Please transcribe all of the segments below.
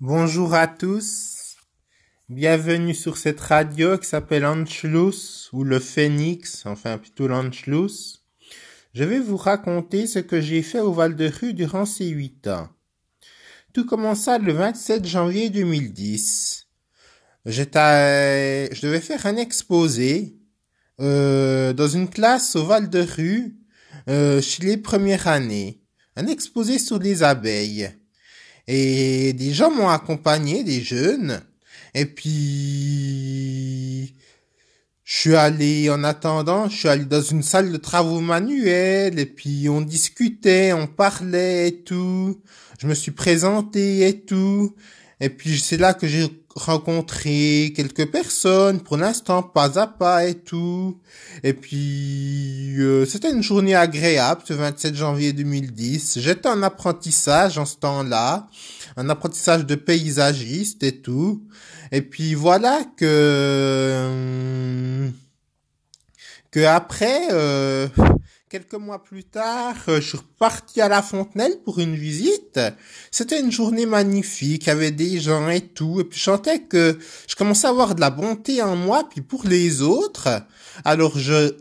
Bonjour à tous. Bienvenue sur cette radio qui s'appelle Anschluss ou le Phénix, enfin plutôt l'Anschluss. Je vais vous raconter ce que j'ai fait au Val de Rue durant ces huit ans. Tout commença le 27 janvier 2010. J'étais, je devais faire un exposé euh, dans une classe au Val de Rue euh, chez les premières années. Un exposé sur les abeilles. Et des gens m'ont accompagné, des jeunes. Et puis, je suis allé, en attendant, je suis allé dans une salle de travaux manuels, et puis on discutait, on parlait et tout. Je me suis présenté et tout. Et puis c'est là que j'ai rencontré quelques personnes, pour l'instant pas à pas et tout. Et puis euh, c'était une journée agréable ce 27 janvier 2010. J'étais en apprentissage en ce temps-là, un apprentissage de paysagiste et tout. Et puis voilà que que après euh, quelques mois plus tard, euh, je suis reparti à la Fontenelle pour une visite. C'était une journée magnifique, il avait des gens et tout. Et puis je sentais que je commençais à avoir de la bonté en moi, puis pour les autres. Alors je,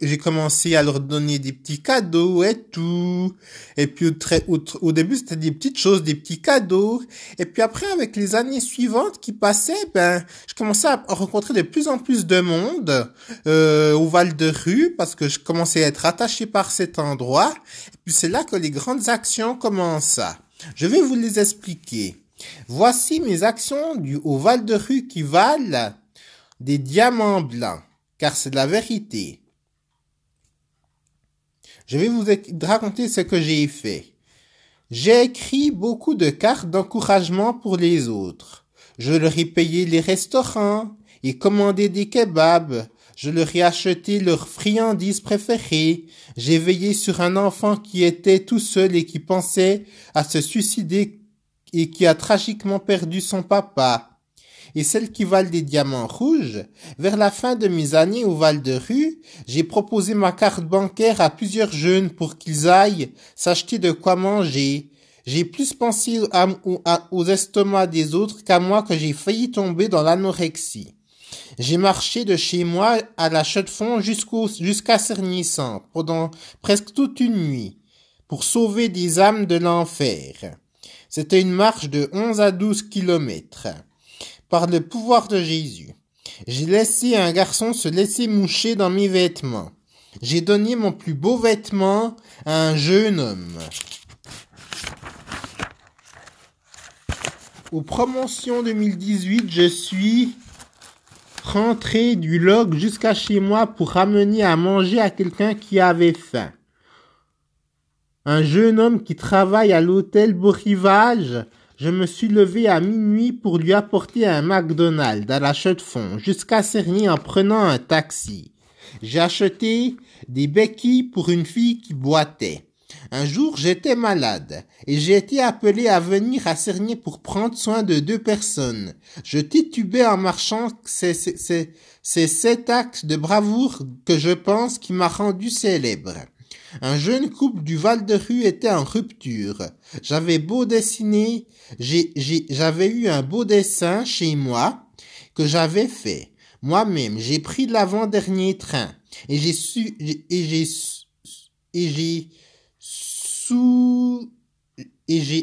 j'ai commencé à leur donner des petits cadeaux et tout. Et puis au, très, au, début c'était des petites choses, des petits cadeaux. Et puis après avec les années suivantes qui passaient, ben je commençais à rencontrer de plus en plus de monde euh, au Val de Rue parce que je commençais à être attaché par cet endroit. Puis c'est là que les grandes actions commencent. Je vais vous les expliquer. Voici mes actions du, Val de Rue qui valent des diamants blancs, car c'est la vérité. Je vais vous raconter ce que j'ai fait. J'ai écrit beaucoup de cartes d'encouragement pour les autres. Je leur ai payé les restaurants et commandé des kebabs je leur ai acheté leurs friandises préférées. J'ai veillé sur un enfant qui était tout seul et qui pensait à se suicider et qui a tragiquement perdu son papa. Et celle qui valent des diamants rouges, vers la fin de mes années au Val de Rue, j'ai proposé ma carte bancaire à plusieurs jeunes pour qu'ils aillent s'acheter de quoi manger. J'ai plus pensé aux estomacs des autres qu'à moi que j'ai failli tomber dans l'anorexie. J'ai marché de chez moi à la chaux-de-fonds jusqu'à Cernissant pendant presque toute une nuit pour sauver des âmes de l'enfer. C'était une marche de 11 à 12 kilomètres. Par le pouvoir de Jésus. J'ai laissé un garçon se laisser moucher dans mes vêtements. J'ai donné mon plus beau vêtement à un jeune homme. Aux promotions 2018, je suis rentrer du log jusqu'à chez moi pour ramener à manger à quelqu'un qui avait faim. Un jeune homme qui travaille à l'hôtel Beau Rivage, je me suis levé à minuit pour lui apporter un McDonald's à la chaux-de-fonds jusqu'à Cerny en prenant un taxi. J'ai acheté des béquilles pour une fille qui boitait. Un jour, j'étais malade et j'ai été appelé à venir à Cernier pour prendre soin de deux personnes. Je titubais en marchant. C'est cet acte de bravoure que je pense qui m'a rendu célèbre. Un jeune couple du Val de Rue était en rupture. J'avais beau dessiner, j'avais eu un beau dessin chez moi que j'avais fait. Moi-même, j'ai pris l'avant-dernier train et j'ai su, et j'ai, et j'ai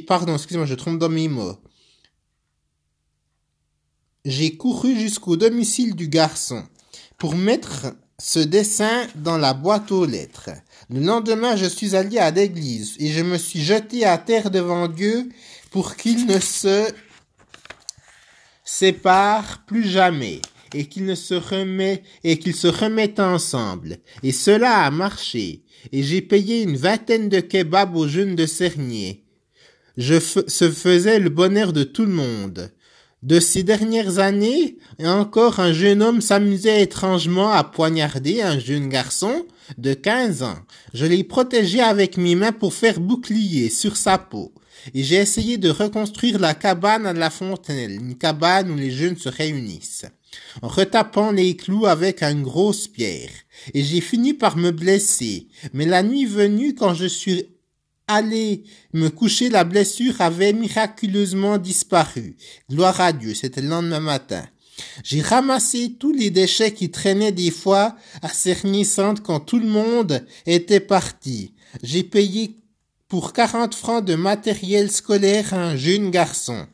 pardon, excusez-moi, je trompe dans mes mots. J'ai couru jusqu'au domicile du garçon pour mettre ce dessin dans la boîte aux lettres. Le lendemain, je suis allé à l'église et je me suis jeté à terre devant Dieu pour qu'il ne se sépare plus jamais et qu'ils se remettent ensemble. Et cela a marché. Et j'ai payé une vingtaine de kebabs aux jeunes de Cernier. Je se faisais le bonheur de tout le monde. De ces dernières années, encore un jeune homme s'amusait étrangement à poignarder un jeune garçon de quinze ans. Je l'ai protégé avec mes mains pour faire bouclier sur sa peau. Et j'ai essayé de reconstruire la cabane à la fontaine, une cabane où les jeunes se réunissent retapant les clous avec une grosse pierre, et j'ai fini par me blesser. Mais la nuit venue, quand je suis allé me coucher, la blessure avait miraculeusement disparu. Gloire à Dieu, c'était le lendemain matin. J'ai ramassé tous les déchets qui traînaient des fois à Cernissante quand tout le monde était parti. J'ai payé pour 40 francs de matériel scolaire à un jeune garçon.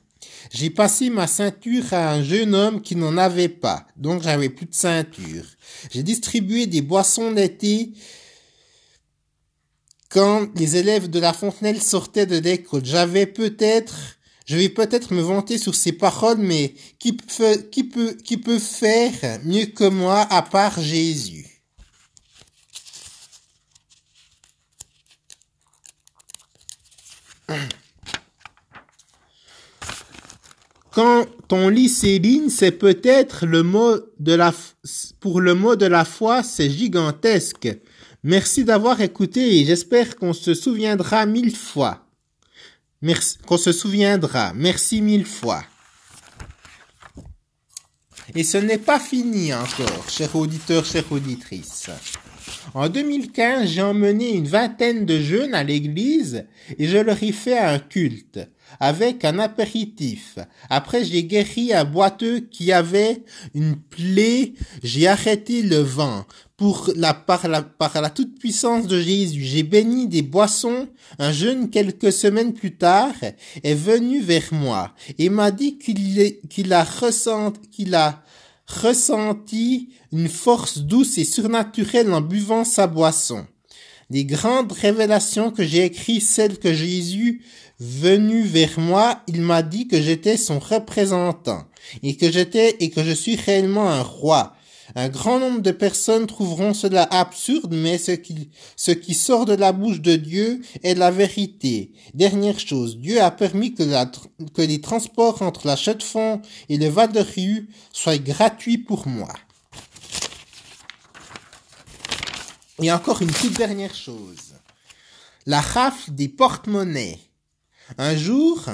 J'ai passé ma ceinture à un jeune homme qui n'en avait pas, donc j'avais plus de ceinture. J'ai distribué des boissons d'été quand les élèves de la Fontenelle sortaient de l'école. J'avais peut-être, je vais peut-être me vanter sur ces paroles, mais qui peut, qui peut, qui peut faire mieux que moi à part Jésus? Quand on lit ces c'est peut-être le mot de la, pour le mot de la foi, c'est gigantesque. Merci d'avoir écouté et j'espère qu'on se souviendra mille fois. Merci, qu'on se souviendra. Merci mille fois. Et ce n'est pas fini encore, chers auditeurs, chères auditrices. En 2015, j'ai emmené une vingtaine de jeunes à l'église et je leur ai fait un culte avec un apéritif. Après, j'ai guéri un boiteux qui avait une plaie. J'ai arrêté le vent pour la, par la, par la toute puissance de Jésus. J'ai béni des boissons. Un jeune, quelques semaines plus tard, est venu vers moi et m'a dit qu'il qu'il a ressenti, qu'il a ressenti une force douce et surnaturelle en buvant sa boisson. Les grandes révélations que j'ai écrites, celles que Jésus venu vers moi, il m'a dit que j'étais son représentant et que j'étais et que je suis réellement un roi. Un grand nombre de personnes trouveront cela absurde, mais ce qui, sort de la bouche de Dieu est la vérité. Dernière chose, Dieu a permis que, les transports entre la Chaux-de-Fonds et le Val-de-Rue soient gratuits pour moi. Et encore une toute dernière chose. La rafle des porte-monnaies. Un jour,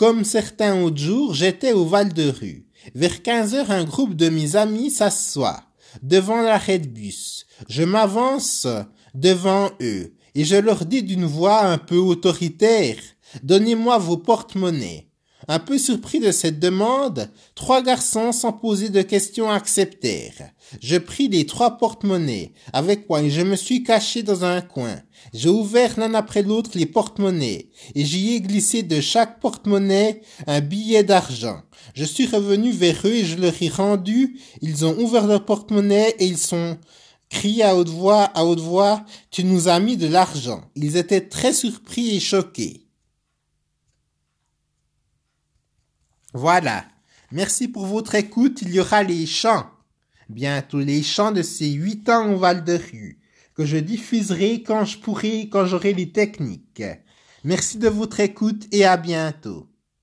comme certains autres jours, j'étais au Val-de-Rue. Vers 15 heures, un groupe de mes amis s'assoit devant l'arrêt de bus. Je m'avance devant eux et je leur dis d'une voix un peu autoritaire, Donnez-moi vos porte-monnaies. Un peu surpris de cette demande, trois garçons sans poser de questions acceptèrent. Je pris les trois porte-monnaies avec quoi je me suis caché dans un coin. J'ai ouvert l'un après l'autre les porte-monnaies et j'y ai glissé de chaque porte-monnaie un billet d'argent. Je suis revenu vers eux et je leur ai rendu. Ils ont ouvert leur porte-monnaie et ils sont crié à haute voix, à haute voix, tu nous as mis de l'argent. Ils étaient très surpris et choqués. Voilà. Merci pour votre écoute. Il y aura les chants. Bientôt les chants de ces huit ans au Val de Rue, que je diffuserai quand je pourrai, quand j'aurai les techniques. Merci de votre écoute et à bientôt.